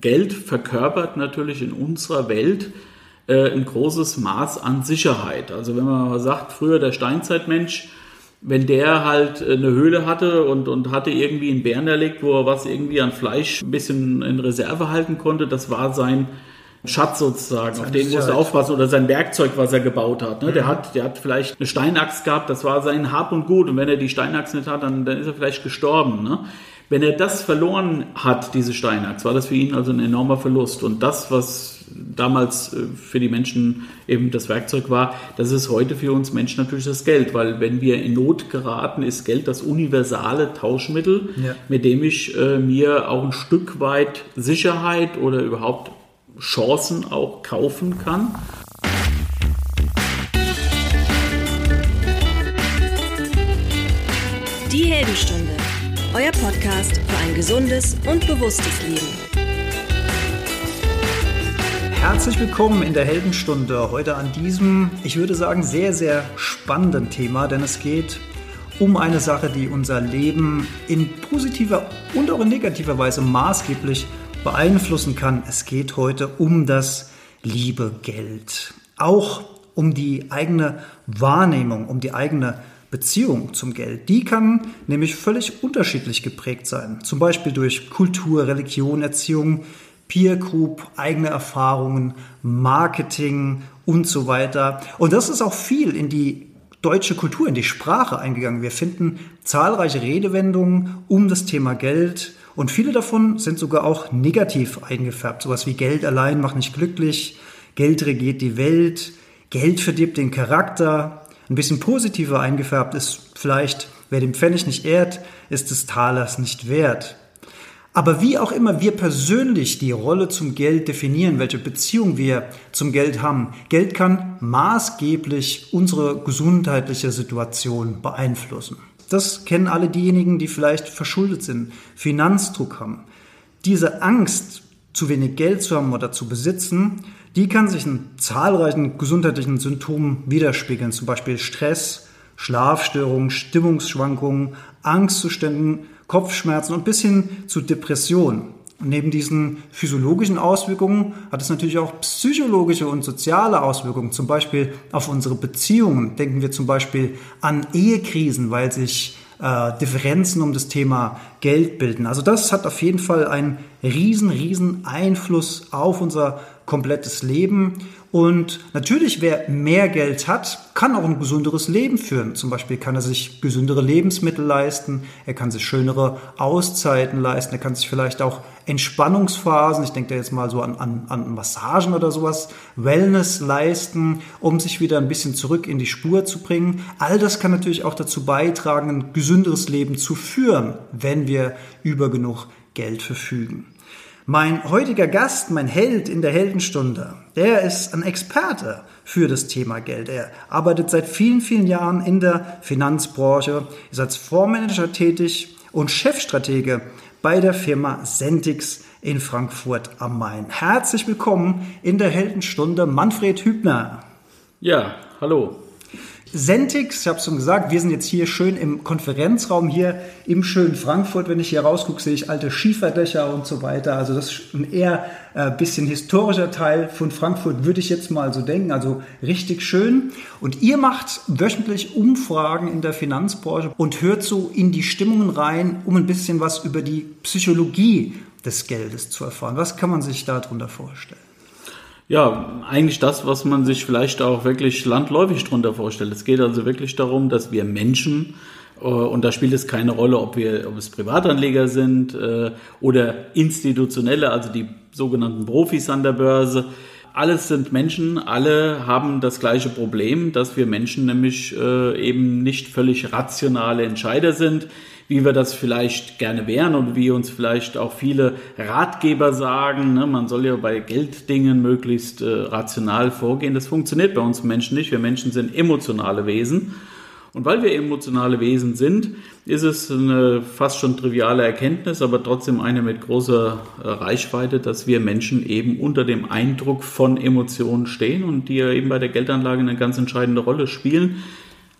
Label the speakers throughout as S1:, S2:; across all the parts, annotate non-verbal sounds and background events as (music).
S1: Geld verkörpert natürlich in unserer Welt äh, ein großes Maß an Sicherheit. Also wenn man mal sagt, früher der Steinzeitmensch, wenn der halt eine Höhle hatte und, und hatte irgendwie einen Bären erlegt, wo er was irgendwie an Fleisch ein bisschen in Reserve halten konnte, das war sein Schatz sozusagen, auf den musste er aufpassen oder sein Werkzeug, was er gebaut hat. Ne? Mhm. Der hat, der hat vielleicht eine Steinaxt gehabt, das war sein Hab und Gut und wenn er die Steinaxt nicht hat, dann, dann ist er vielleicht gestorben. Ne? Wenn er das verloren hat, diese Steinaxt, war das für ihn also ein enormer Verlust und das, was damals äh, für die Menschen eben das Werkzeug war, das ist heute für uns Menschen natürlich das Geld, weil wenn wir in Not geraten, ist Geld das universale Tauschmittel, ja. mit dem ich äh, mir auch ein Stück weit Sicherheit oder überhaupt Chancen auch kaufen kann.
S2: Die Heldenstunde, euer Podcast für ein gesundes und bewusstes Leben.
S3: Herzlich willkommen in der Heldenstunde. Heute an diesem, ich würde sagen, sehr, sehr spannenden Thema, denn es geht um eine Sache, die unser Leben in positiver und auch in negativer Weise maßgeblich beeinflussen kann. Es geht heute um das liebe Geld. Auch um die eigene Wahrnehmung, um die eigene Beziehung zum Geld. Die kann nämlich völlig unterschiedlich geprägt sein. Zum Beispiel durch Kultur, Religion, Erziehung, Peer Group, eigene Erfahrungen, Marketing und so weiter. Und das ist auch viel in die deutsche Kultur, in die Sprache eingegangen. Wir finden zahlreiche Redewendungen um das Thema Geld und viele davon sind sogar auch negativ eingefärbt. Sowas wie Geld allein macht nicht glücklich, Geld regiert die Welt, Geld verdirbt den Charakter. Ein bisschen positiver eingefärbt ist vielleicht, wer den Pfennig nicht ehrt, ist des Talers nicht wert. Aber wie auch immer wir persönlich die Rolle zum Geld definieren, welche Beziehung wir zum Geld haben, Geld kann maßgeblich unsere gesundheitliche Situation beeinflussen. Das kennen alle diejenigen, die vielleicht verschuldet sind, Finanzdruck haben. Diese Angst, zu wenig Geld zu haben oder zu besitzen, die kann sich in zahlreichen gesundheitlichen Symptomen widerspiegeln, zum Beispiel Stress, Schlafstörungen, Stimmungsschwankungen, Angstzuständen, Kopfschmerzen und bis hin zu Depressionen. Und neben diesen physiologischen Auswirkungen hat es natürlich auch psychologische und soziale Auswirkungen, zum Beispiel auf unsere Beziehungen. Denken wir zum Beispiel an Ehekrisen, weil sich äh, Differenzen um das Thema Geld bilden. Also das hat auf jeden Fall einen riesen, riesen Einfluss auf unser komplettes Leben. Und natürlich, wer mehr Geld hat, kann auch ein gesünderes Leben führen. Zum Beispiel kann er sich gesündere Lebensmittel leisten, er kann sich schönere Auszeiten leisten, er kann sich vielleicht auch Entspannungsphasen, ich denke da jetzt mal so an, an, an Massagen oder sowas, Wellness leisten, um sich wieder ein bisschen zurück in die Spur zu bringen. All das kann natürlich auch dazu beitragen, ein gesünderes Leben zu führen, wenn wir über genug Geld verfügen. Mein heutiger Gast, mein Held in der Heldenstunde, der ist ein Experte für das Thema Geld. Er arbeitet seit vielen, vielen Jahren in der Finanzbranche, ist als Fondsmanager tätig und Chefstratege bei der Firma Sentix in Frankfurt am Main. Herzlich willkommen in der Heldenstunde, Manfred Hübner.
S1: Ja, hallo.
S3: Sentix, ich habe es schon gesagt, wir sind jetzt hier schön im Konferenzraum hier im schönen Frankfurt. Wenn ich hier rausgucke, sehe ich alte Schieferdächer und so weiter. Also das ist ein eher äh, bisschen historischer Teil von Frankfurt, würde ich jetzt mal so denken. Also richtig schön. Und ihr macht wöchentlich Umfragen in der Finanzbranche und hört so in die Stimmungen rein, um ein bisschen was über die Psychologie des Geldes zu erfahren. Was kann man sich darunter vorstellen?
S1: Ja, eigentlich das, was man sich vielleicht auch wirklich landläufig darunter vorstellt. Es geht also wirklich darum, dass wir Menschen, äh, und da spielt es keine Rolle, ob wir, ob es Privatanleger sind äh, oder institutionelle, also die sogenannten Profis an der Börse. Alles sind Menschen, alle haben das gleiche Problem, dass wir Menschen nämlich äh, eben nicht völlig rationale Entscheider sind wie wir das vielleicht gerne wären und wie uns vielleicht auch viele Ratgeber sagen. Ne? Man soll ja bei Gelddingen möglichst äh, rational vorgehen. Das funktioniert bei uns Menschen nicht. Wir Menschen sind emotionale Wesen. Und weil wir emotionale Wesen sind, ist es eine fast schon triviale Erkenntnis, aber trotzdem eine mit großer äh, Reichweite, dass wir Menschen eben unter dem Eindruck von Emotionen stehen und die ja eben bei der Geldanlage eine ganz entscheidende Rolle spielen.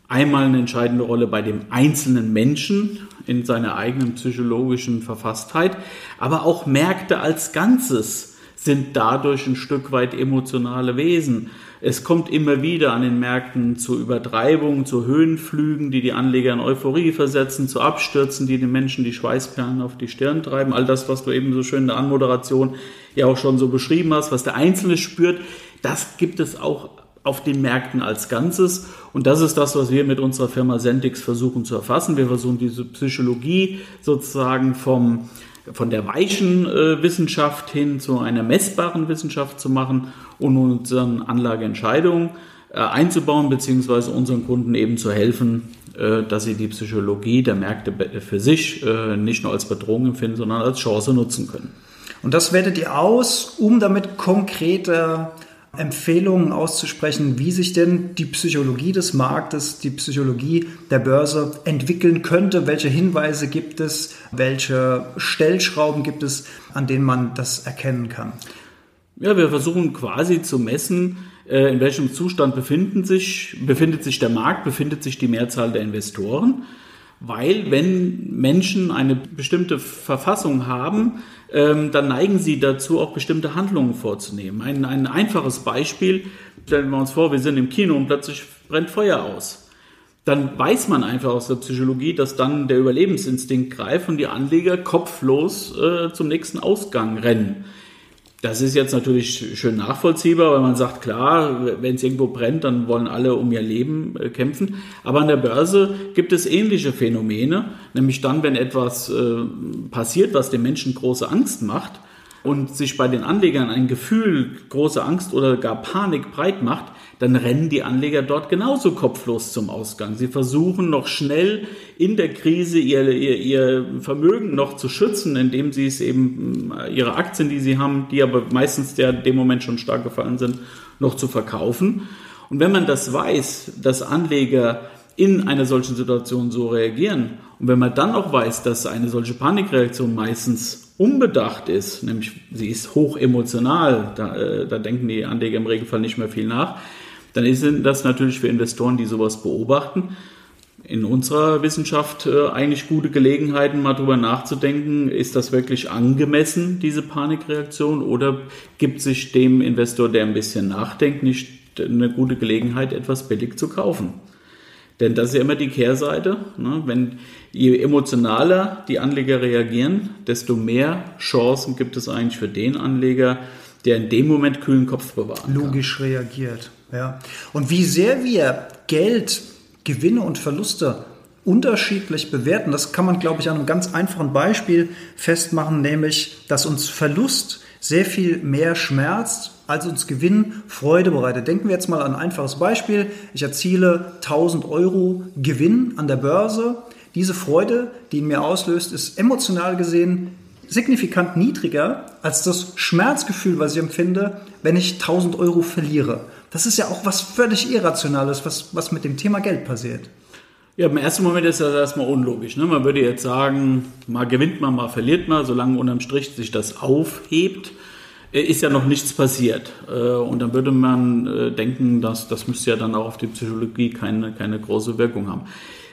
S1: Einmal eine entscheidende Rolle bei dem einzelnen Menschen in seiner eigenen psychologischen Verfasstheit, aber auch Märkte als Ganzes sind dadurch ein Stück weit emotionale Wesen. Es kommt immer wieder an den Märkten zu Übertreibungen, zu Höhenflügen, die die Anleger in Euphorie versetzen, zu Abstürzen, die den Menschen die Schweißperlen auf die Stirn treiben. All das, was du eben so schön in der Anmoderation ja auch schon so beschrieben hast, was der Einzelne spürt, das gibt es auch auf den Märkten als Ganzes. Und das ist das, was wir mit unserer Firma Sentix versuchen zu erfassen. Wir versuchen diese Psychologie sozusagen vom, von der weichen äh, Wissenschaft hin zu einer messbaren Wissenschaft zu machen und unseren Anlageentscheidungen äh, einzubauen, beziehungsweise unseren Kunden eben zu helfen, äh, dass sie die Psychologie der Märkte für sich äh, nicht nur als Bedrohung empfinden, sondern als Chance nutzen können.
S3: Und das wertet ihr aus, um damit konkrete Empfehlungen auszusprechen, wie sich denn die Psychologie des Marktes, die Psychologie der Börse entwickeln könnte, welche Hinweise gibt es, welche Stellschrauben gibt es, an denen man das erkennen kann.
S1: Ja, wir versuchen quasi zu messen, äh, in welchem Zustand befinden sich, befindet sich der Markt, befindet sich die Mehrzahl der Investoren. Weil wenn Menschen eine bestimmte Verfassung haben, ähm, dann neigen sie dazu, auch bestimmte Handlungen vorzunehmen. Ein, ein einfaches Beispiel, stellen wir uns vor, wir sind im Kino und plötzlich brennt Feuer aus. Dann weiß man einfach aus der Psychologie, dass dann der Überlebensinstinkt greift und die Anleger kopflos äh, zum nächsten Ausgang rennen. Das ist jetzt natürlich schön nachvollziehbar, weil man sagt, klar, wenn es irgendwo brennt, dann wollen alle um ihr Leben äh, kämpfen. Aber an der Börse gibt es ähnliche Phänomene, nämlich dann, wenn etwas äh, passiert, was den Menschen große Angst macht und sich bei den Anlegern ein Gefühl große Angst oder gar Panik breit macht, dann rennen die Anleger dort genauso kopflos zum Ausgang. Sie versuchen noch schnell in der Krise ihr, ihr, ihr Vermögen noch zu schützen, indem sie es eben äh, ihre Aktien, die sie haben, die aber meistens ja dem Moment schon stark gefallen sind, noch zu verkaufen. Und wenn man das weiß, dass Anleger in einer solchen Situation so reagieren und wenn man dann auch weiß, dass eine solche Panikreaktion meistens unbedacht ist, nämlich sie ist hoch emotional, da, äh, da denken die Anleger im Regelfall nicht mehr viel nach, dann ist das natürlich für Investoren, die sowas beobachten, in unserer Wissenschaft äh, eigentlich gute Gelegenheiten, mal drüber nachzudenken, ist das wirklich angemessen, diese Panikreaktion, oder gibt sich dem Investor, der ein bisschen nachdenkt, nicht eine gute Gelegenheit, etwas billig zu kaufen? Denn das ist ja immer die Kehrseite. Ne? Wenn je emotionaler die Anleger reagieren, desto mehr Chancen gibt es eigentlich für den Anleger, der in dem Moment kühlen Kopf bewahrt.
S3: Logisch reagiert. Ja. Und wie sehr wir Geld, Gewinne und Verluste unterschiedlich bewerten, das kann man, glaube ich, an einem ganz einfachen Beispiel festmachen, nämlich, dass uns Verlust sehr viel mehr schmerzt, als uns Gewinn Freude bereitet. Denken wir jetzt mal an ein einfaches Beispiel. Ich erziele 1000 Euro Gewinn an der Börse. Diese Freude, die ihn mir auslöst, ist emotional gesehen signifikant niedriger als das Schmerzgefühl, was ich empfinde, wenn ich 1000 Euro verliere. Das ist ja auch was völlig Irrationales, was, was mit dem Thema Geld passiert.
S1: Ja, im ersten Moment ist das erstmal unlogisch. Ne? Man würde jetzt sagen, mal gewinnt man, mal verliert man, solange unterm Strich sich das aufhebt, äh, ist ja noch nichts passiert. Äh, und dann würde man äh, denken, dass das müsste ja dann auch auf die Psychologie keine, keine große Wirkung haben.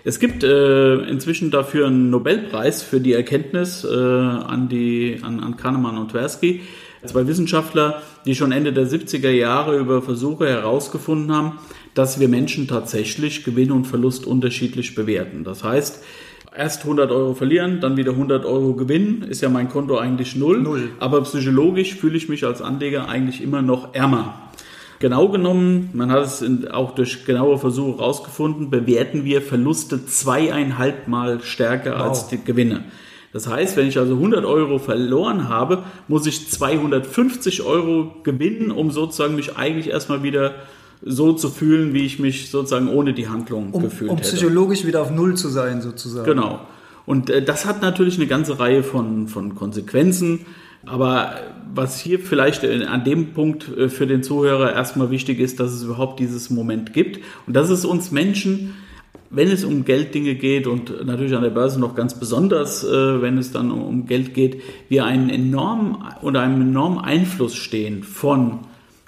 S1: Es gibt inzwischen dafür einen Nobelpreis für die Erkenntnis an, die, an, an Kahnemann und Tversky Zwei Wissenschaftler, die schon Ende der 70er Jahre über Versuche herausgefunden haben, dass wir Menschen tatsächlich Gewinn und Verlust unterschiedlich bewerten. Das heißt, erst 100 Euro verlieren, dann wieder 100 Euro gewinnen, ist ja mein Konto eigentlich null. null. Aber psychologisch fühle ich mich als Anleger eigentlich immer noch ärmer. Genau genommen, man hat es auch durch genaue Versuche herausgefunden, bewerten wir Verluste zweieinhalb Mal stärker wow. als die Gewinne. Das heißt, wenn ich also 100 Euro verloren habe, muss ich 250 Euro gewinnen, um sozusagen mich eigentlich erstmal wieder so zu fühlen, wie ich mich sozusagen ohne die Handlung
S3: um,
S1: gefühlt
S3: um
S1: hätte.
S3: Um psychologisch wieder auf Null zu sein, sozusagen.
S1: Genau. Und äh, das hat natürlich eine ganze Reihe von, von Konsequenzen. Aber was hier vielleicht äh, an dem Punkt äh, für den Zuhörer erstmal wichtig ist, dass es überhaupt dieses Moment gibt und dass es uns Menschen wenn es um Gelddinge geht und natürlich an der Börse noch ganz besonders, äh, wenn es dann um Geld geht, wir einen enormen oder einem enormen Einfluss stehen von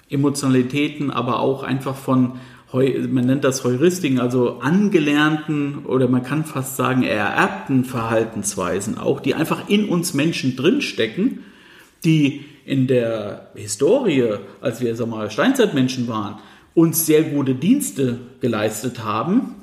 S1: Emotionalitäten, aber auch einfach von man nennt das Heuristiken, also angelernten oder man kann fast sagen ererbten Verhaltensweisen auch, die einfach in uns Menschen drinstecken, die in der Historie, als wir sag mal, Steinzeitmenschen waren, uns sehr gute Dienste geleistet haben.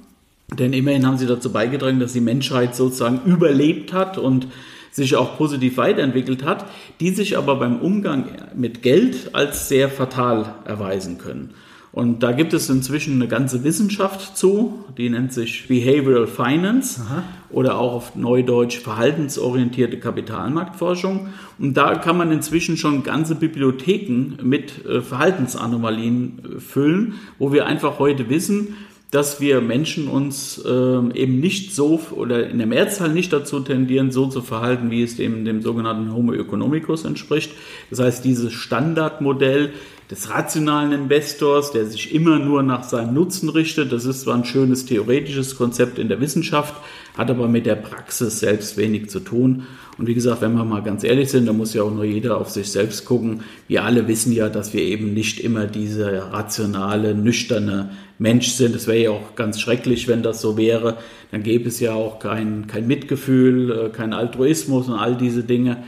S1: Denn immerhin haben sie dazu beigetragen, dass die Menschheit sozusagen überlebt hat und sich auch positiv weiterentwickelt hat, die sich aber beim Umgang mit Geld als sehr fatal erweisen können. Und da gibt es inzwischen eine ganze Wissenschaft zu, die nennt sich Behavioral Finance Aha. oder auch auf Neudeutsch verhaltensorientierte Kapitalmarktforschung. Und da kann man inzwischen schon ganze Bibliotheken mit äh, Verhaltensanomalien äh, füllen, wo wir einfach heute wissen, dass wir Menschen uns ähm, eben nicht so oder in der Mehrzahl nicht dazu tendieren, so zu verhalten, wie es dem, dem sogenannten Homo economicus entspricht. Das heißt, dieses Standardmodell, des rationalen Investors, der sich immer nur nach seinem Nutzen richtet. Das ist zwar ein schönes theoretisches Konzept in der Wissenschaft, hat aber mit der Praxis selbst wenig zu tun. Und wie gesagt, wenn wir mal ganz ehrlich sind, da muss ja auch nur jeder auf sich selbst gucken. Wir alle wissen ja, dass wir eben nicht immer dieser rationale, nüchterne Mensch sind. Es wäre ja auch ganz schrecklich, wenn das so wäre. Dann gäbe es ja auch kein, kein Mitgefühl, äh, kein Altruismus und all diese Dinge.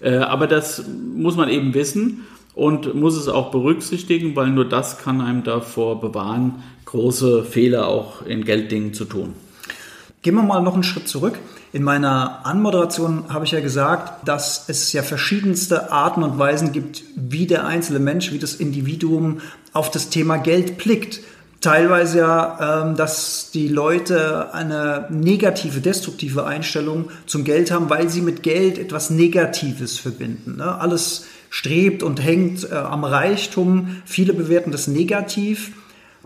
S1: Äh, aber das muss man eben wissen und muss es auch berücksichtigen, weil nur das kann einem davor bewahren, große Fehler auch in Gelddingen zu tun.
S3: Gehen wir mal noch einen Schritt zurück. In meiner Anmoderation habe ich ja gesagt, dass es ja verschiedenste Arten und Weisen gibt, wie der einzelne Mensch, wie das Individuum auf das Thema Geld blickt. Teilweise ja, ähm, dass die Leute eine negative, destruktive Einstellung zum Geld haben, weil sie mit Geld etwas Negatives verbinden. Ne? Alles strebt und hängt äh, am Reichtum. Viele bewerten das negativ.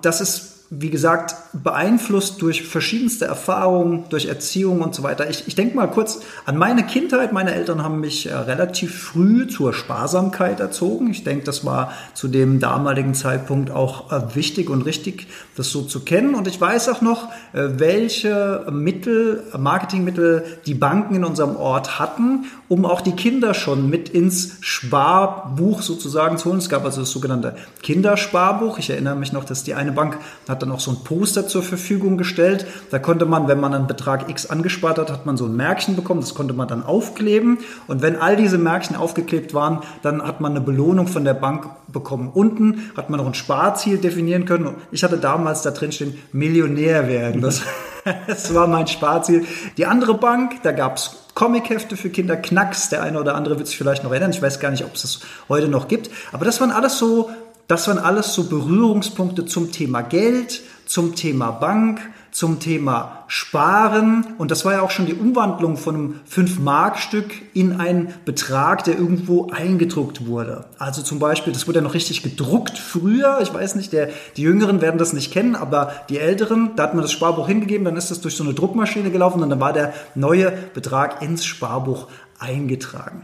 S3: Das ist wie gesagt, beeinflusst durch verschiedenste Erfahrungen, durch Erziehung und so weiter. Ich, ich denke mal kurz an meine Kindheit. Meine Eltern haben mich äh, relativ früh zur Sparsamkeit erzogen. Ich denke, das war zu dem damaligen Zeitpunkt auch äh, wichtig und richtig, das so zu kennen. Und ich weiß auch noch, äh, welche Mittel, Marketingmittel die Banken in unserem Ort hatten, um auch die Kinder schon mit ins Sparbuch sozusagen zu holen. Es gab also das sogenannte Kindersparbuch. Ich erinnere mich noch, dass die eine Bank hat dann auch so ein Poster zur Verfügung gestellt. Da konnte man, wenn man einen Betrag X angespart hat, hat man so ein Märkchen bekommen. Das konnte man dann aufkleben. Und wenn all diese Märkchen aufgeklebt waren, dann hat man eine Belohnung von der Bank bekommen. Unten hat man noch ein Sparziel definieren können. Ich hatte damals da drin stehen, Millionär werden. Das, (laughs) das war mein Sparziel. Die andere Bank, da gab es Comichefte für Kinder, Knacks, der eine oder andere wird sich vielleicht noch erinnern. Ich weiß gar nicht, ob es das heute noch gibt. Aber das waren alles so das waren alles so Berührungspunkte zum Thema Geld, zum Thema Bank, zum Thema Sparen. Und das war ja auch schon die Umwandlung von einem 5-Mark-Stück in einen Betrag, der irgendwo eingedruckt wurde. Also zum Beispiel, das wurde ja noch richtig gedruckt früher. Ich weiß nicht, der, die Jüngeren werden das nicht kennen, aber die Älteren, da hat man das Sparbuch hingegeben, dann ist das durch so eine Druckmaschine gelaufen und dann war der neue Betrag ins Sparbuch eingetragen.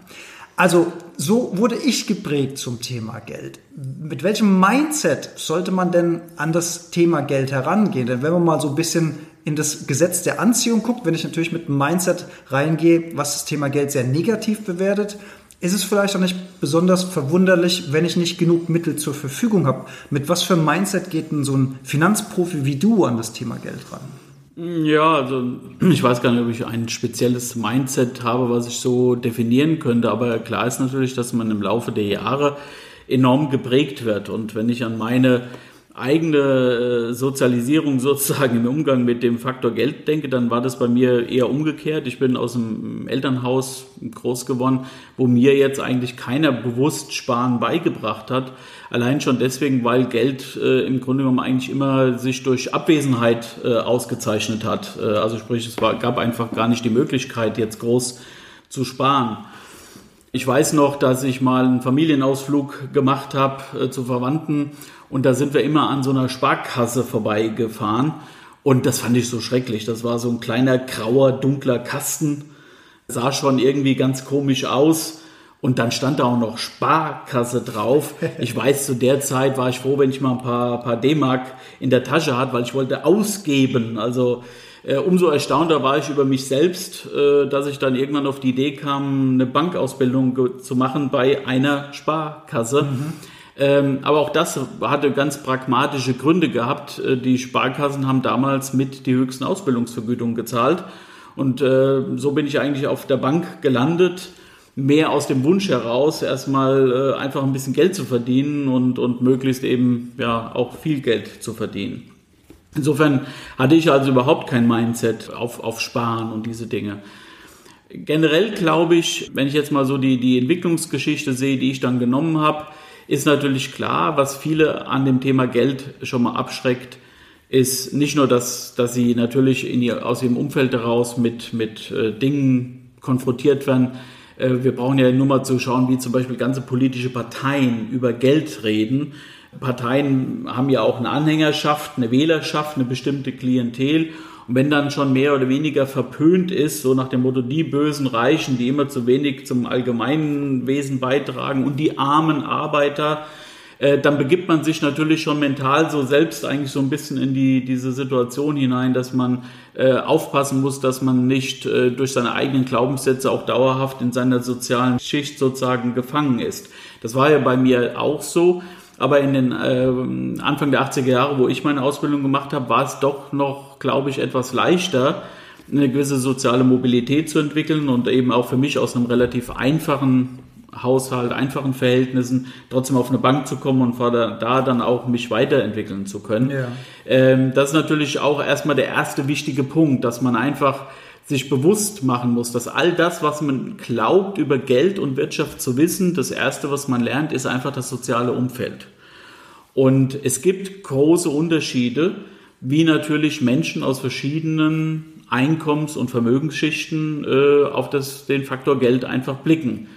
S3: Also so wurde ich geprägt zum Thema Geld. Mit welchem Mindset sollte man denn an das Thema Geld herangehen? Denn wenn man mal so ein bisschen in das Gesetz der Anziehung guckt, wenn ich natürlich mit einem Mindset reingehe, was das Thema Geld sehr negativ bewertet, ist es vielleicht auch nicht besonders verwunderlich, wenn ich nicht genug Mittel zur Verfügung habe. Mit was für einem Mindset geht denn so ein Finanzprofi wie du an das Thema Geld ran?
S1: Ja, also ich weiß gar nicht, ob ich ein spezielles Mindset habe, was ich so definieren könnte, aber klar ist natürlich, dass man im Laufe der Jahre enorm geprägt wird. Und wenn ich an meine eigene äh, Sozialisierung (laughs) sozusagen im Umgang mit dem Faktor Geld denke, dann war das bei mir eher umgekehrt. Ich bin aus einem Elternhaus groß geworden, wo mir jetzt eigentlich keiner bewusst Sparen beigebracht hat. Allein schon deswegen, weil Geld äh, im Grunde genommen eigentlich immer sich durch Abwesenheit äh, ausgezeichnet hat. Äh, also sprich, es war, gab einfach gar nicht die Möglichkeit, jetzt groß zu sparen. Ich weiß noch, dass ich mal einen Familienausflug gemacht habe äh, zu Verwandten und da sind wir immer an so einer Sparkasse vorbeigefahren. Und das fand ich so schrecklich. Das war so ein kleiner, grauer, dunkler Kasten. Sah schon irgendwie ganz komisch aus. Und dann stand da auch noch Sparkasse drauf. (laughs) Ich weiß, zu der Zeit war ich froh, wenn ich mal ein paar, paar D-Mark in der Tasche hatte, weil ich wollte ausgeben. Also äh, umso erstaunter war ich über mich selbst, äh, dass ich dann irgendwann auf die Idee kam, eine Bankausbildung zu machen bei einer Sparkasse. Mhm Ähm, aber auch das hatte ganz pragmatische Gründe gehabt. Äh, die Sparkassen haben damals mit die höchsten Ausbildungsvergütungen gezahlt. Und äh, so bin ich eigentlich auf der Bank gelandet, mehr aus dem Wunsch heraus, erstmal äh, einfach ein bisschen Geld zu verdienen und, und möglichst eben ja auch viel Geld zu verdienen. Insofern hatte ich also überhaupt kein Mindset auf, auf Sparen und diese Dinge. Generell glaube ich, wenn ich jetzt mal so die, die Entwicklungsgeschichte sehe, die ich dann genommen habe, ist natürlich klar, was viele an dem Thema Geld schon mal abschreckt, ist nicht nur, dass, dass sie natürlich in ihr, aus ihrem Umfeld heraus mit, mit äh, Dingen konfrontiert werden. Äh, wir brauchen ja nur mal zu schauen, wie zum Beispiel ganze politische Parteien über Geld reden. Parteien haben ja auch eine Anhängerschaft, eine Wählerschaft, eine bestimmte Klientel. Und wenn dann schon mehr oder weniger verpönt ist, so nach dem Motto, die bösen Reichen, die immer zu wenig zum allgemeinen Wesen beitragen und die armen Arbeiter, äh, dann begibt man sich natürlich schon mental so selbst eigentlich so ein bisschen in die, diese Situation hinein, dass man äh, aufpassen muss, dass man nicht äh, durch seine eigenen Glaubenssätze auch dauerhaft in seiner sozialen Schicht sozusagen gefangen ist. Das war ja bei mir auch so. Aber in den äh, Anfang der 80er Jahre, wo ich meine Ausbildung gemacht habe, war es doch noch, glaube ich, etwas leichter, eine gewisse soziale Mobilität zu entwickeln und eben auch für mich aus einem relativ einfachen Haushalt, einfachen Verhältnissen trotzdem auf eine Bank zu kommen und da dann auch mich weiterentwickeln zu können. Ja. Ähm, das ist natürlich auch erstmal der erste wichtige Punkt, dass man einfach sich bewusst machen muss, dass all das, was man glaubt über Geld und Wirtschaft zu wissen, das Erste, was man lernt, ist einfach das soziale Umfeld. Und es gibt große Unterschiede, wie natürlich Menschen aus verschiedenen Einkommens- und Vermögensschichten äh, auf das, den Faktor Geld einfach blicken.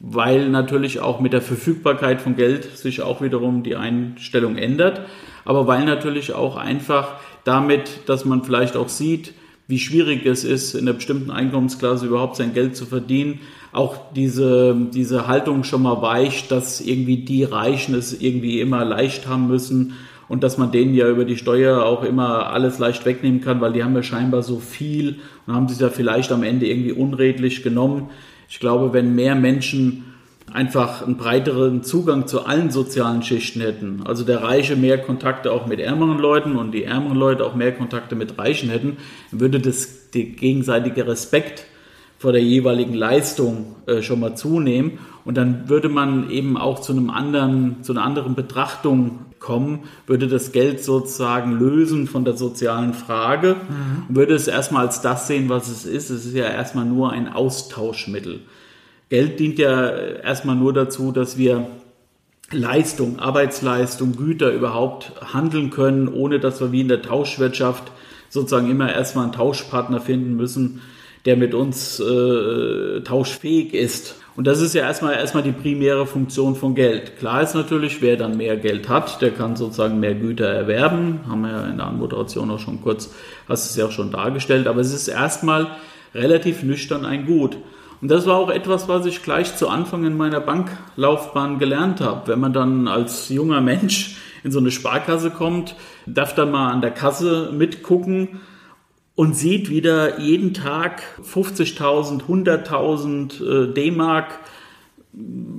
S1: Weil natürlich auch mit der Verfügbarkeit von Geld sich auch wiederum die Einstellung ändert. Aber weil natürlich auch einfach damit, dass man vielleicht auch sieht, wie schwierig es ist, in einer bestimmten Einkommensklasse überhaupt sein Geld zu verdienen, auch diese, diese Haltung schon mal weicht, dass irgendwie die Reichen es irgendwie immer leicht haben müssen und dass man denen ja über die Steuer auch immer alles leicht wegnehmen kann, weil die haben ja scheinbar so viel und haben sich ja vielleicht am Ende irgendwie unredlich genommen. Ich glaube, wenn mehr Menschen einfach einen breiteren Zugang zu allen sozialen Schichten hätten. Also der Reiche mehr Kontakte auch mit ärmeren Leuten und die ärmeren Leute auch mehr Kontakte mit Reichen hätten, würde das der gegenseitige Respekt vor der jeweiligen Leistung äh, schon mal zunehmen und dann würde man eben auch zu einem anderen, zu einer anderen Betrachtung kommen, würde das Geld sozusagen lösen von der sozialen Frage mhm. und würde es erstmal als das sehen, was es ist. Es ist ja erstmal nur ein Austauschmittel. Geld dient ja erstmal nur dazu, dass wir Leistung, Arbeitsleistung, Güter überhaupt handeln können, ohne dass wir wie in der Tauschwirtschaft sozusagen immer erstmal einen Tauschpartner finden müssen, der mit uns äh, tauschfähig ist. Und das ist ja erstmal, erstmal die primäre Funktion von Geld. Klar ist natürlich, wer dann mehr Geld hat, der kann sozusagen mehr Güter erwerben. Haben wir ja in der Anmoderation auch schon kurz, hast es ja auch schon dargestellt. Aber es ist erstmal relativ nüchtern ein Gut. Und das war auch etwas, was ich gleich zu Anfang in meiner Banklaufbahn gelernt habe. Wenn man dann als junger Mensch in so eine Sparkasse kommt, darf dann mal an der Kasse mitgucken und sieht wieder jeden Tag 50.000, 100.000 äh, D-Mark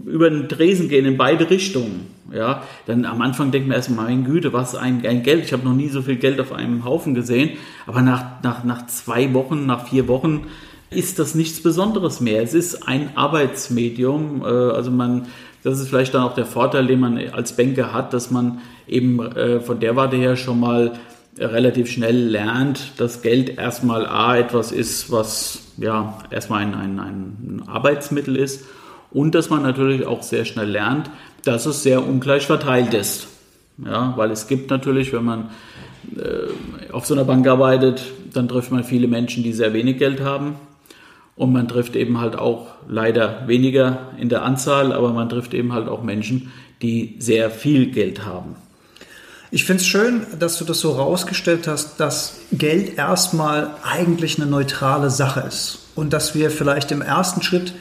S1: über den Tresen gehen in beide Richtungen. Ja, dann am Anfang denkt man erstmal, mein Güte, was ein, ein Geld. Ich habe noch nie so viel Geld auf einem Haufen gesehen. Aber nach, nach, nach zwei Wochen, nach vier Wochen ist das nichts Besonderes mehr. Es ist ein Arbeitsmedium. Äh, also man, das ist vielleicht dann auch der Vorteil, den man als Banker hat, dass man eben äh, von der Warte her schon mal relativ schnell lernt, dass Geld erstmal A etwas ist, was ja erstmal ein, ein, ein Arbeitsmittel ist und dass man natürlich auch sehr schnell lernt, dass es sehr ungleich verteilt ist. Ja, weil es gibt natürlich, wenn man äh, auf so einer Bank arbeitet, dann trifft man viele Menschen, die sehr wenig Geld haben und man trifft eben halt auch leider weniger in der Anzahl, aber man trifft eben halt auch Menschen, die sehr viel Geld haben.
S3: Ich finde es schön, dass du das so rausgestellt hast, dass Geld erstmal eigentlich eine neutrale Sache ist und dass wir vielleicht im ersten Schritt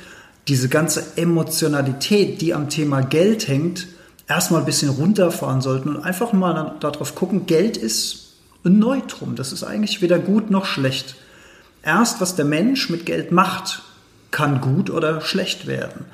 S3: diese ganze Emotionalität, die am Thema Geld hängt, erstmal ein bisschen runterfahren sollten und einfach mal darauf gucken, Geld ist ein Neutrum. Das ist eigentlich weder gut noch schlecht. Erst was der Mensch mit Geld macht, kann gut oder schlecht werden.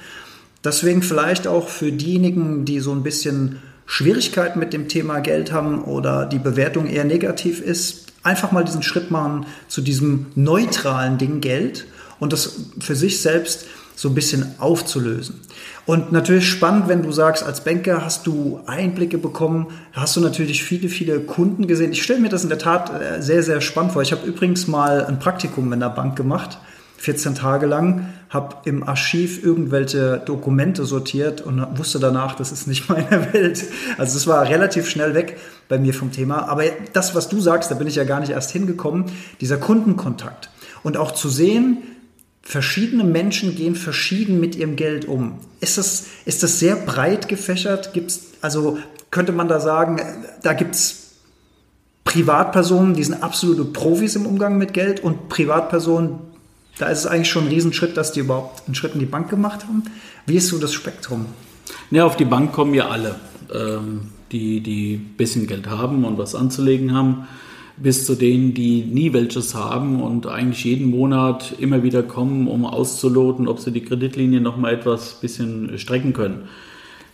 S3: Deswegen vielleicht auch für diejenigen, die so ein bisschen Schwierigkeiten mit dem Thema Geld haben oder die Bewertung eher negativ ist, einfach mal diesen Schritt machen zu diesem neutralen Ding Geld und das für sich selbst so ein bisschen aufzulösen. Und natürlich spannend, wenn du sagst, als Banker hast du Einblicke bekommen, hast du natürlich viele, viele Kunden gesehen. Ich stelle mir das in der Tat äh, sehr, sehr spannend vor. Ich habe übrigens mal ein Praktikum in der Bank gemacht, 14 Tage lang, habe im Archiv irgendwelche Dokumente sortiert und wusste danach, das ist nicht (laughs) meine Welt. Also es war relativ schnell weg bei mir vom Thema. Aber das, was du sagst, da bin ich ja gar nicht erst hingekommen, dieser Kundenkontakt. Und auch zu sehen, verschiedene Menschen gehen verschieden mit ihrem Geld um. Ist das, ist das sehr breit gefächert? Gibt's, also könnte man da sagen, da gibt es Privatpersonen, die sind absolute Profis im Umgang mit Geld und Privatpersonen, da ist es eigentlich schon ein Riesenschritt, dass die überhaupt einen Schritt in die Bank gemacht haben. Wie ist so das Spektrum?
S1: Ja, auf die Bank kommen ja alle, ähm, die, die ein bisschen Geld haben und was anzulegen haben bis zu denen, die nie welches haben und eigentlich jeden Monat immer wieder kommen, um auszuloten, ob sie die Kreditlinie noch mal etwas bisschen strecken können.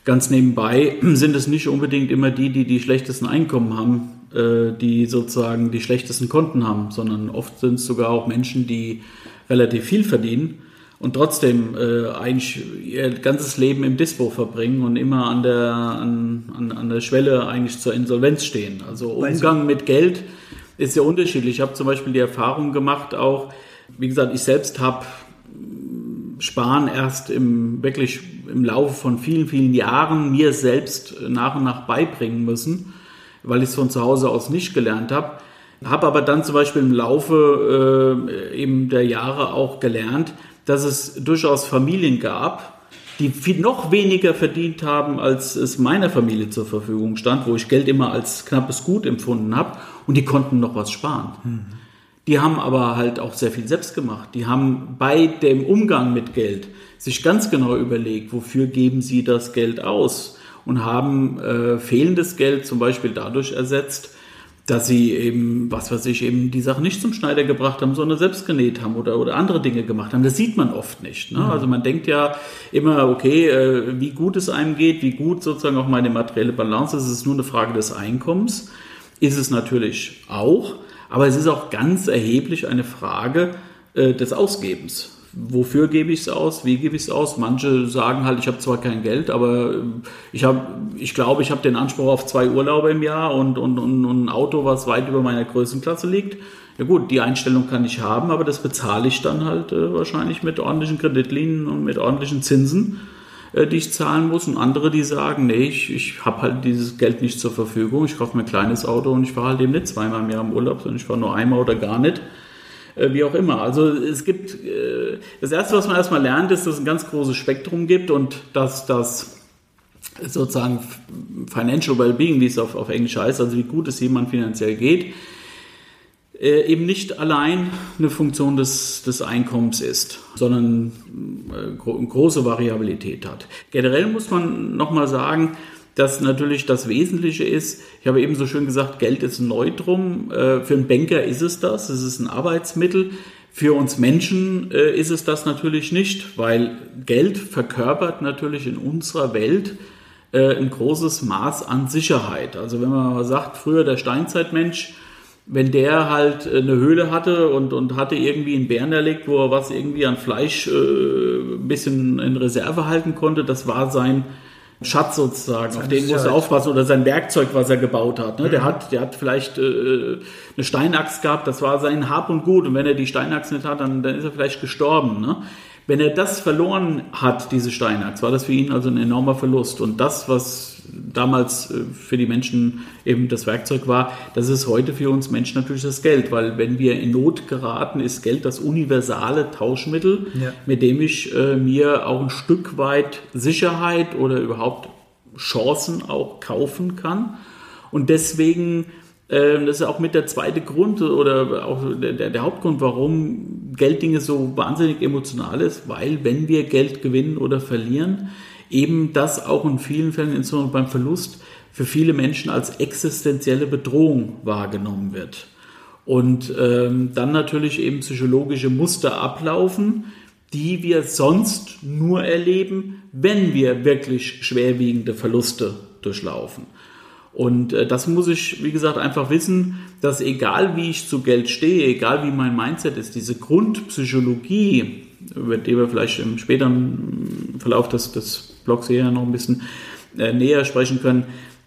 S1: Ganz nebenbei (clears throat) sind es nicht unbedingt immer die, die die schlechtesten Einkommen haben, äh, die sozusagen die schlechtesten Konten haben, sondern oft sind es sogar auch Menschen, die relativ viel verdienen und trotzdem äh, eigentlich ihr ganzes Leben im Dispo verbringen und immer an der, an, an, an der Schwelle eigentlich zur Insolvenz stehen. Also Umgang mit Geld ist sehr unterschiedlich. Ich habe zum Beispiel die Erfahrung gemacht, auch, wie gesagt, ich selbst habe Sparen erst im wirklich im Laufe von vielen, vielen Jahren mir selbst nach und nach beibringen müssen, weil ich es von zu Hause aus nicht gelernt habe. Habe aber dann zum Beispiel im Laufe äh, eben der Jahre auch gelernt, dass es durchaus Familien gab, die viel, noch weniger verdient haben, als es meiner Familie zur Verfügung stand, wo ich Geld immer als knappes Gut empfunden habe und die konnten noch was sparen. Mhm. Die haben aber halt auch sehr viel selbst gemacht. Die haben bei dem Umgang mit Geld sich ganz genau überlegt, wofür geben sie das Geld aus und haben äh, fehlendes Geld zum Beispiel dadurch ersetzt, dass sie eben, was weiß ich, eben die Sachen nicht zum Schneider gebracht haben, sondern selbst genäht haben oder, oder andere Dinge gemacht haben. Das sieht man oft nicht. Ne? Mhm. Also man denkt ja immer, okay, äh, wie gut es einem geht, wie gut sozusagen auch meine materielle Balance ist, es ist nur eine Frage des Einkommens. Ist es natürlich auch, aber es ist auch ganz erheblich eine Frage äh, des Ausgebens wofür gebe ich es aus, wie gebe ich es aus. Manche sagen halt, ich habe zwar kein Geld, aber äh, ich, hab, ich glaube, ich habe den Anspruch auf zwei Urlaube im Jahr und, und, und, und ein Auto, was weit über meiner Größenklasse liegt. Ja gut, die Einstellung kann ich haben, aber das bezahle ich dann halt äh, wahrscheinlich mit ordentlichen Kreditlinien und mit ordentlichen Zinsen, äh, die ich zahlen muss. Und andere, die sagen, nee, ich, ich habe halt dieses Geld nicht zur Verfügung, ich kaufe mir ein kleines Auto und ich fahre halt eben nicht zweimal im Jahr im Urlaub, sondern ich fahre nur einmal oder gar nicht. Äh, wie auch immer. Also es gibt, äh, das Erste, was man erstmal lernt, ist, dass es ein ganz großes Spektrum gibt und dass das sozusagen Financial Wellbeing, wie es auf, auf Englisch heißt, also wie gut es jemand finanziell geht, äh, eben nicht allein eine Funktion des, des Einkommens ist, sondern eine große Variabilität hat. Generell muss man nochmal sagen, dass natürlich das Wesentliche ist, ich habe eben so schön gesagt, Geld ist ein Neutrum. Äh, für einen Banker ist es das, es ist ein Arbeitsmittel. Für uns Menschen äh, ist es das natürlich nicht, weil Geld verkörpert natürlich in unserer Welt äh, ein großes Maß an Sicherheit. Also wenn man mal sagt, früher der Steinzeitmensch, wenn der halt eine Höhle hatte und, und hatte irgendwie einen Bären erlegt, wo er was irgendwie an Fleisch äh, ein bisschen in Reserve halten konnte, das war sein Schatz sozusagen, auf den muss er aufpassen oder sein Werkzeug, was er gebaut hat. Ne? Mhm. Der hat, der hat vielleicht äh, eine Steinachs gehabt, das war sein Hab und Gut und wenn er die Steinachs nicht hat, dann, dann ist er vielleicht gestorben. Ne? Wenn er das verloren hat, diese Steinachs, war das für ihn also ein enormer Verlust und das, was damals äh, für die Menschen eben das Werkzeug war, das ist heute für uns Menschen natürlich das Geld, weil wenn wir in Not geraten, ist Geld das universale Tauschmittel, ja. mit dem ich äh, mir auch ein Stück weit Sicherheit oder überhaupt Chancen auch kaufen kann. Und deswegen, das ist auch mit der zweite Grund oder auch der, der Hauptgrund, warum Gelddinge so wahnsinnig emotional ist, weil wenn wir Geld gewinnen oder verlieren, eben das auch in vielen Fällen, insbesondere beim Verlust, für viele Menschen als existenzielle Bedrohung wahrgenommen wird. Und ähm, dann natürlich eben psychologische Muster ablaufen, die wir sonst nur erleben, wenn wir wirklich schwerwiegende Verluste durchlaufen. Und äh, das muss ich, wie gesagt, einfach wissen, dass egal wie ich zu Geld stehe, egal wie mein Mindset ist, diese Grundpsychologie, über die wir vielleicht im späteren Verlauf des, des Blogs hier noch ein bisschen äh, näher sprechen können,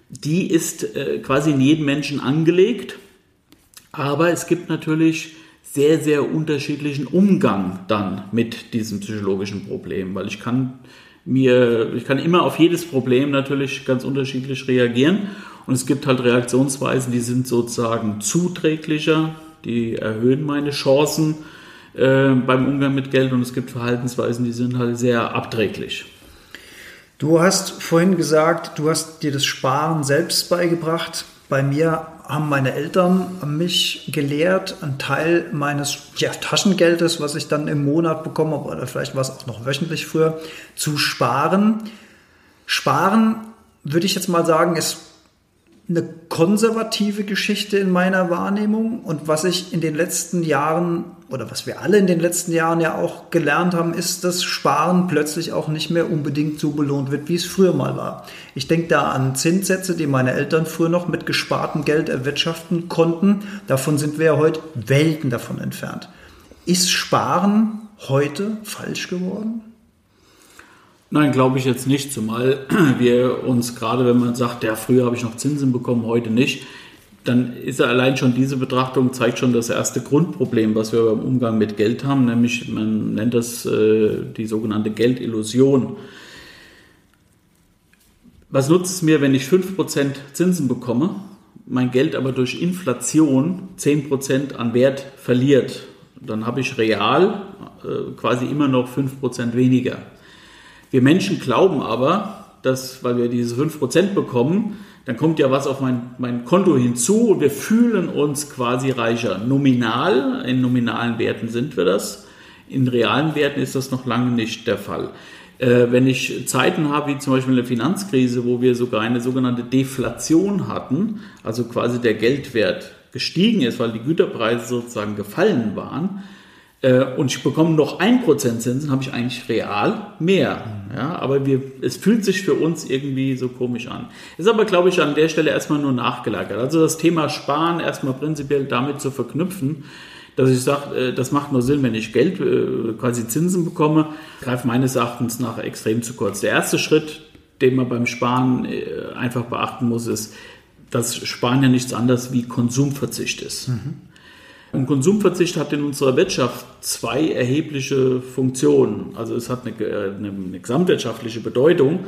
S1: die ist äh, quasi in jedem Menschen angelegt. Aber es gibt natürlich sehr, sehr unterschiedlichen Umgang dann mit diesem psychologischen Problem, weil ich kann mir, ich kann immer auf jedes Problem natürlich ganz unterschiedlich reagieren und es gibt halt Reaktionsweisen, die sind sozusagen zuträglicher, die erhöhen meine Chancen äh, beim Umgang mit Geld und es gibt Verhaltensweisen, die sind halt sehr abträglich.
S3: Du hast vorhin gesagt, du hast dir das Sparen selbst beigebracht. Bei mir haben meine Eltern mich gelehrt, einen Teil meines ja, Taschengeldes, was ich dann im Monat bekomme, oder vielleicht war es auch noch wöchentlich früher, zu sparen. Sparen, würde ich jetzt mal sagen, ist eine konservative Geschichte in meiner Wahrnehmung. Und was ich in den letzten Jahren oder was wir alle in den letzten Jahren ja auch gelernt haben, ist, dass Sparen plötzlich auch nicht mehr unbedingt so belohnt wird, wie es früher mal war. Ich denke da an Zinssätze, die meine Eltern früher noch mit gespartem Geld erwirtschaften konnten. Davon sind wir ja heute Welten davon entfernt. Ist Sparen heute falsch geworden?
S1: Nein, glaube ich jetzt nicht, zumal (clears throat) wir uns gerade, wenn man sagt, ja, früher habe ich noch Zinsen bekommen, heute nicht, dann ist allein schon diese Betrachtung, zeigt schon das erste Grundproblem, was wir beim Umgang mit Geld haben, nämlich man nennt das äh, die sogenannte Geldillusion. Was nutzt es mir, wenn ich 5% Zinsen bekomme, mein Geld aber durch Inflation 10% an Wert verliert? Dann habe ich real äh, quasi immer noch 5% weniger. Wir Menschen glauben aber, dass, weil wir diese 5% bekommen, dann kommt ja was auf mein, mein Konto hinzu und wir fühlen uns quasi reicher. Nominal, in nominalen Werten sind wir das. In realen Werten ist das noch lange nicht der Fall. Äh, wenn ich Zeiten habe, wie zum Beispiel eine Finanzkrise, wo wir sogar eine sogenannte Deflation hatten, also quasi der Geldwert gestiegen ist, weil die Güterpreise sozusagen gefallen waren, äh, und ich bekomme noch 1% Zinsen, habe ich eigentlich real mehr. Ja, aber wir, es fühlt sich für uns irgendwie so komisch an. Ist aber, glaube ich, an der Stelle erstmal nur nachgelagert. Also das Thema Sparen erstmal prinzipiell damit zu verknüpfen, dass ich sage, äh, das macht nur Sinn, wenn ich Geld, äh, quasi Zinsen bekomme, greift meines Erachtens nach extrem zu kurz. Der erste Schritt, den man beim Sparen einfach beachten muss, ist, dass Sparen ja nichts anderes wie Konsumverzicht ist. Mhm. Und Konsumverzicht hat in unserer Wirtschaft zwei erhebliche Funktionen. Also es hat eine, eine, eine, gesamtwirtschaftliche Bedeutung.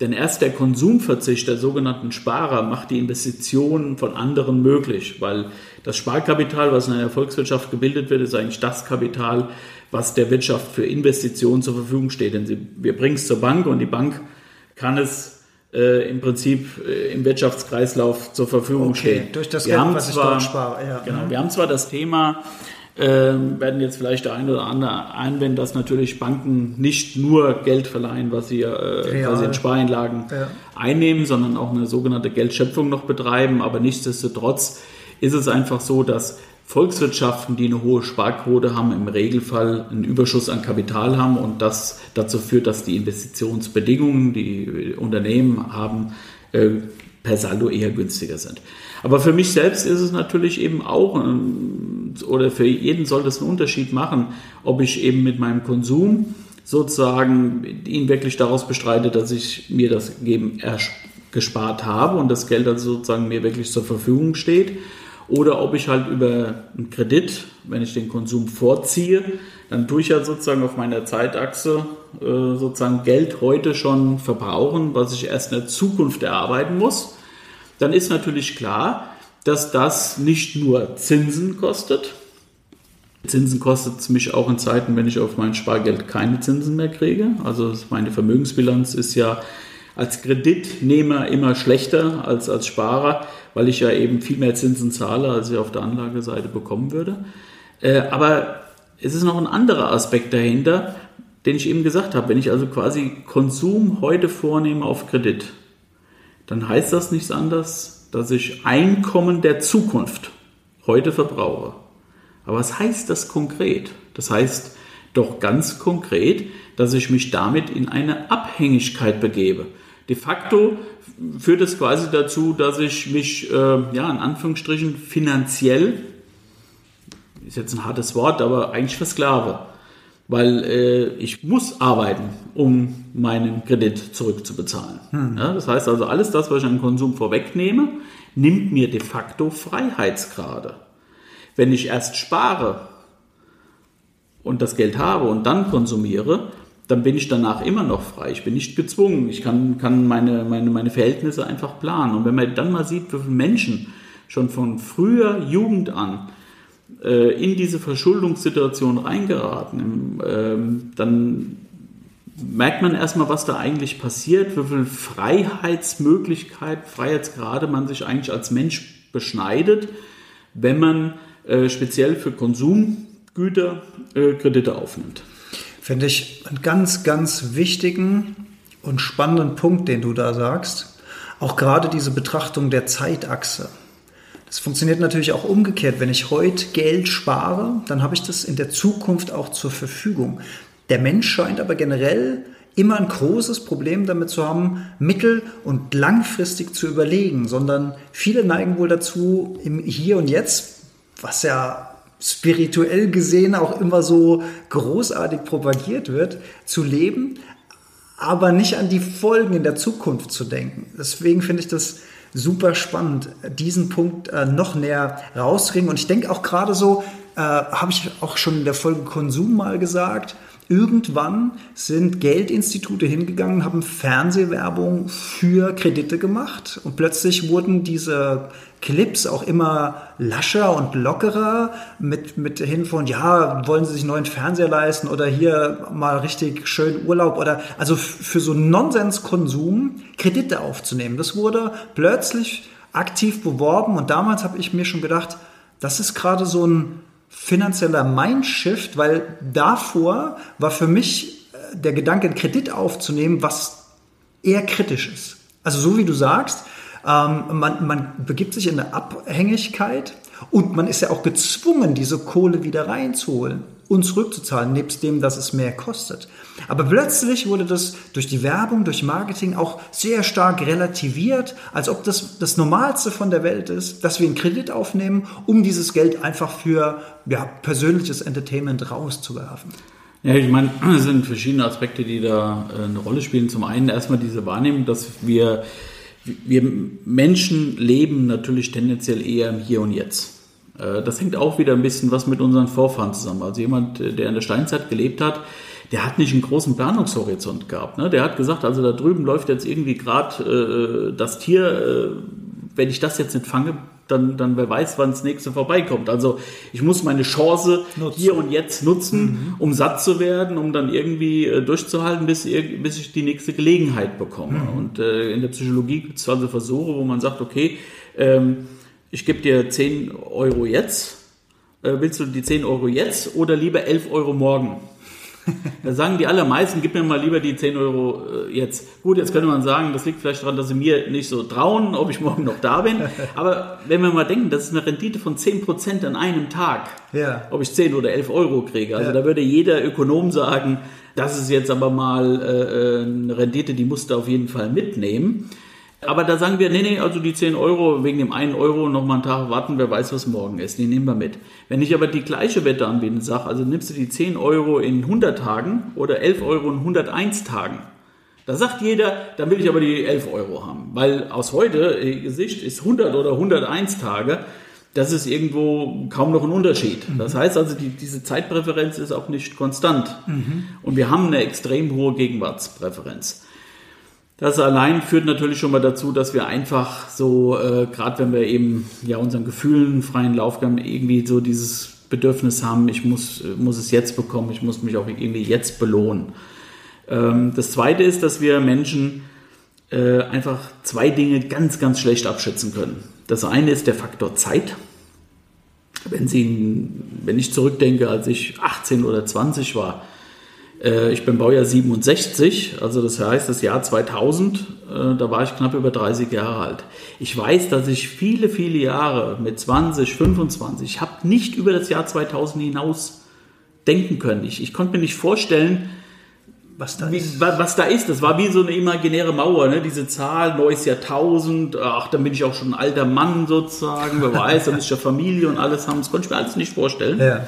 S1: Denn erst der Konsumverzicht der sogenannten Sparer macht die Investitionen von anderen möglich, weil das Sparkapital, was in einer Volkswirtschaft gebildet wird, ist eigentlich das Kapital, was der Wirtschaft für Investitionen zur Verfügung steht. Denn wir bringen es zur Bank und die Bank kann es äh, im Prinzip äh, im Wirtschaftskreislauf zur Verfügung okay, steht.
S3: Durch das
S1: wir
S3: Geld,
S1: was ich dort spare. Ja. Genau, wir haben zwar das Thema, äh, werden jetzt vielleicht der eine oder andere einwenden, dass natürlich Banken nicht nur Geld verleihen, was sie äh, quasi in Spareinlagen ja. einnehmen, sondern auch eine sogenannte Geldschöpfung noch betreiben. Aber nichtsdestotrotz ist es einfach so, dass Volkswirtschaften, die eine hohe Sparquote haben, im Regelfall einen Überschuss an Kapital haben und das dazu führt, dass die Investitionsbedingungen, die Unternehmen haben, äh, per Saldo eher günstiger sind. Aber für mich selbst ist es natürlich eben auch, oder für jeden soll das einen Unterschied machen, ob ich eben mit meinem Konsum sozusagen ihn wirklich daraus bestreite, dass ich mir das eben gespart habe und das Geld also sozusagen mir wirklich zur Verfügung steht oder ob ich halt über einen Kredit, wenn ich den Konsum vorziehe, dann tue ich ja sozusagen auf meiner Zeitachse äh, sozusagen Geld heute schon verbrauchen, was ich erst in der Zukunft erarbeiten muss. Dann ist natürlich klar, dass das nicht nur Zinsen kostet. Zinsen kostet es mich auch in Zeiten, wenn ich auf mein Spargeld keine Zinsen mehr kriege. Also meine Vermögensbilanz ist ja als Kreditnehmer immer schlechter als als Sparer, weil ich ja eben viel mehr Zinsen zahle, als ich auf der Anlageseite bekommen würde. Äh, aber es ist noch ein anderer Aspekt dahinter, den ich eben gesagt habe. Wenn ich also quasi Konsum heute vornehme auf Kredit, dann heißt das nichts anderes, dass ich Einkommen der Zukunft heute verbrauche. Aber was heißt das konkret? Das heißt, Doch ganz konkret, dass ich mich damit in eine Abhängigkeit begebe. De facto führt es quasi dazu, dass ich mich, äh, ja, in Anführungsstrichen finanziell, ist jetzt ein hartes Wort, aber eigentlich versklave. Weil äh, ich muss arbeiten, um meinen Kredit zurückzubezahlen. Hm. Ja, das heißt also, alles das, was ich an Konsum vorwegnehme, nimmt mir de facto Freiheitsgrade. Wenn ich erst spare und das Geld habe und dann konsumiere, dann bin ich danach immer noch frei. Ich bin nicht gezwungen. Ich kann, kann meine, meine, meine Verhältnisse einfach planen. Und wenn man dann mal sieht, wie viele Menschen schon von früher Jugend an äh, in diese Verschuldungssituation reingeraten, ähm, dann merkt man erstmal, was da eigentlich passiert, wie viel Freiheitsmöglichkeit, Freiheitsgrade man sich eigentlich als Mensch beschneidet, wenn man äh, speziell für Konsumgüter äh, Kredite aufnimmt.
S3: Finde ich einen ganz, ganz wichtigen und spannenden Punkt, den du da sagst. Auch gerade diese Betrachtung der Zeitachse. Das funktioniert natürlich auch umgekehrt. Wenn ich heute Geld spare, dann habe ich das in der Zukunft auch zur Verfügung. Der Mensch scheint aber generell immer ein großes Problem damit zu haben, mittel- und langfristig zu überlegen, sondern viele neigen wohl dazu, im Hier und Jetzt, was ja spirituell gesehen auch immer so großartig propagiert wird, zu leben, aber nicht an die Folgen in der Zukunft zu denken. Deswegen finde ich das super spannend, diesen Punkt äh, noch näher rauszukriegen. Und ich denke auch gerade so, äh, habe ich auch schon in der Folge Konsum mal gesagt, Irgendwann sind Geldinstitute hingegangen, haben Fernsehwerbung für Kredite gemacht und plötzlich wurden diese Clips auch immer lascher und lockerer mit, mit hin von, ja, wollen Sie sich einen neuen Fernseher leisten oder hier mal richtig schön Urlaub oder also für so Nonsenskonsum Kredite aufzunehmen. Das wurde plötzlich aktiv beworben und damals habe ich mir schon gedacht, das ist gerade so ein finanzieller Mindshift, weil davor war für mich äh, der Gedanke, einen Kredit aufzunehmen, was eher kritisch ist. Also so wie du sagst, ähm, man, man begibt sich in eine Abhängigkeit und man ist ja auch gezwungen, diese Kohle wieder reinzuholen und zurückzuzahlen, nebst dem, dass es mehr kostet. Aber plötzlich wurde das durch die Werbung, durch Marketing auch sehr stark relativiert, als ob das das Normalste von der Welt ist, dass wir einen Kredit aufnehmen, um dieses Geld einfach für ja, persönliches Entertainment rauszuwerfen.
S1: Ja, ich meine, es sind verschiedene Aspekte, die da äh, eine Rolle spielen. Zum einen erstmal diese Wahrnehmung, dass wir, wir Menschen leben natürlich tendenziell eher im Hier und Jetzt. Äh, das hängt auch wieder ein bisschen was mit unseren Vorfahren zusammen. Also jemand, äh, der in der Steinzeit gelebt hat, der hat nicht einen großen Planungshorizont gehabt. Ne? Der hat gesagt, also da drüben läuft jetzt irgendwie gerade äh, das Tier, äh, wenn ich das jetzt nicht fange, dann, dann wer weiß, wann das nächste vorbeikommt. Also ich muss meine Chance nutzen. hier und jetzt nutzen, mhm. um satt zu werden, um dann irgendwie äh, durchzuhalten, bis, bis ich die nächste Gelegenheit bekomme. Mhm. Und äh, in der Psychologie gibt es also Versuche, wo man sagt, okay, ähm, ich gebe dir 10 Euro jetzt, äh, willst du die 10 Euro jetzt oder lieber 11 Euro morgen? (laughs) Da sagen die allermeisten, gib mir mal lieber die 10 Euro äh, jetzt. Gut, jetzt könnte man sagen, das liegt vielleicht daran, dass sie mir nicht so trauen, ob ich morgen noch da bin. (laughs) Aber wenn wir mal denken, das ist eine Rendite von 10% an einem Tag, ja. ob ich 10 oder 11 Euro kriege. Also ja. da würde jeder Ökonom sagen, das ist jetzt aber mal äh, äh eine Rendite, die musst du auf jeden Fall mitnehmen. Aber da sagen wir, nee, nee, also die 10 Euro wegen dem einen Euro noch mal einen Tag warten, wer weiß, was morgen ist, die nehmen wir mit. Wenn ich aber die gleiche Wette anbiete und sage, also nimmst du die 10 Euro in 100 Tagen oder 11 Euro in 101 Tagen, da sagt jeder, dann will ich aber die 11 Euro haben. Weil aus heute äh, Sicht ist 100 oder 101 Tage, das ist irgendwo kaum noch ein Unterschied. Mhm. Das heißt also, die, diese Zeitpräferenz ist auch nicht konstant. Mhm. Und wir haben eine extrem hohe Gegenwartspräferenz. Das allein führt natürlich schon mal dazu, dass wir einfach so, äh, gerade wenn wir eben ja unseren Gefühlen freien Lauf geben, irgendwie so dieses Bedürfnis haben, ich muss, muss es jetzt bekommen, ich muss mich auch irgendwie jetzt belohnen. Ähm, das zweite ist, dass wir Menschen äh, einfach zwei Dinge ganz, ganz schlecht abschätzen können. Das eine ist der Faktor Zeit. Wenn, Sie, wenn ich zurückdenke, als ich 18 oder 20 war, ich bin Baujahr 67, also das heißt das Jahr 2000, äh, da war ich knapp über 30 Jahre alt. Ich weiß, dass ich viele, viele Jahre mit 20, 25, ich habe nicht über das Jahr 2000 hinaus denken können. Ich, ich konnte mir nicht vorstellen,
S3: Was da
S1: wie, was da ist. Das war wie so eine imaginäre Mauer, ne? diese Zahl, neues Jahrtausend, ach, dann bin ich auch schon ein alter Mann sozusagen, wer weiß, dann ist ja Familie und alles haben. Das konnte ich mir alles nicht vorstellen.
S3: Ja.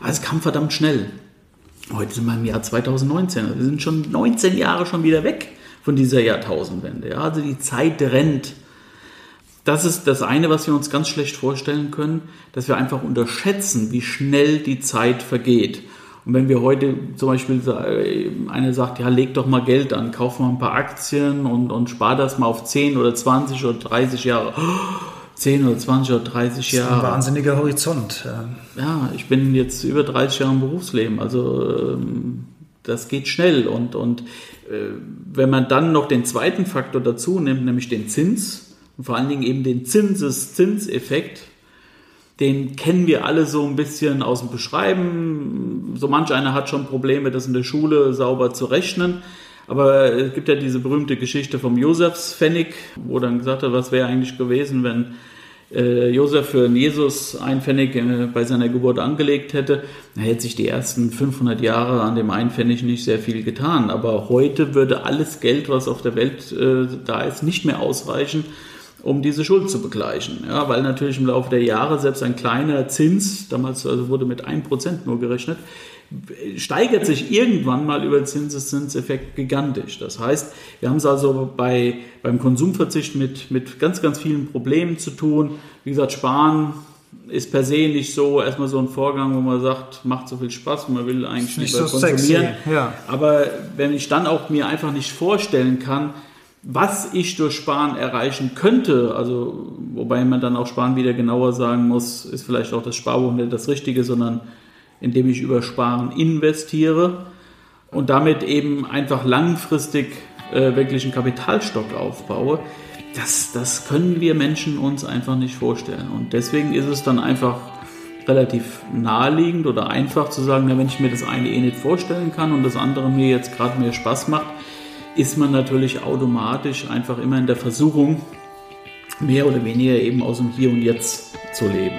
S1: Aber es kam verdammt schnell. Heute sind wir im Jahr 2019. Also wir sind schon 19 Jahre schon wieder weg von dieser Jahrtausendwende. Ja? Also die Zeit rennt. Das ist das eine, was wir uns ganz schlecht vorstellen können, dass wir einfach unterschätzen, wie schnell die Zeit vergeht. Und wenn wir heute zum Beispiel, äh, einer sagt, ja, leg doch mal Geld an, kauf mal ein paar Aktien und, und spar das mal auf 10 oder 20 oder 30 Jahre. 10 oder 20 oder 30
S3: Das ist ein
S1: Jahre.
S3: wahnsinniger Horizont.
S1: Ja, ich bin jetzt über 30 Jahre im Berufsleben, also ähm, das geht schnell. Und, und äh, wenn man dann noch den zweiten Faktor dazu nimmt, nämlich den Zins und vor allen Dingen eben den Zinseszinseffekt, den kennen wir alle so ein bisschen aus dem Beschreiben. So manch einer hat schon Probleme, das in der Schule sauber zu rechnen. Aber es gibt ja diese berühmte Geschichte vom Josefspfennig, wo dann gesagt hat, was wäre eigentlich gewesen, wenn äh, Josef für Jesus ein Pfennig äh, bei seiner Geburt angelegt hätte, dann hätte sich die ersten 500 Jahre an dem einen Pfennig nicht sehr viel getan. Aber heute würde alles Geld, was auf der Welt äh, da ist, nicht mehr ausreichen, um diese Schuld zu begleichen. Ja, weil natürlich im Laufe der Jahre selbst ein kleiner Zins, damals also wurde mit 1% nur gerechnet, steigert sich irgendwann mal über den Zinseszinseffekt gigantisch. Das heißt, wir haben es also bei, beim Konsumverzicht mit, mit ganz, ganz vielen Problemen zu tun. Wie gesagt, Sparen ist per se nicht so erstmal so ein Vorgang, wo man sagt, macht so viel Spaß, man will eigentlich
S3: Nicht so sexy,
S1: konsumieren.
S3: ja.
S1: Aber wenn ich dann auch mir einfach nicht vorstellen kann, was ich durch Sparen erreichen könnte, also wobei man dann auch Sparen wieder genauer sagen muss, ist vielleicht auch das Sparbuch nicht das Richtige, sondern indem ich über Sparen investiere und damit eben einfach langfristig äh, wirklich einen Kapitalstock aufbaue, das, das können wir Menschen uns einfach nicht vorstellen. Und deswegen ist es dann einfach relativ naheliegend oder einfach zu sagen, na, wenn ich mir das eine eh nicht vorstellen kann und das andere mir jetzt gerade mehr Spaß macht, ist man natürlich automatisch einfach immer in der Versuchung, mehr oder weniger eben aus dem Hier und Jetzt zu leben.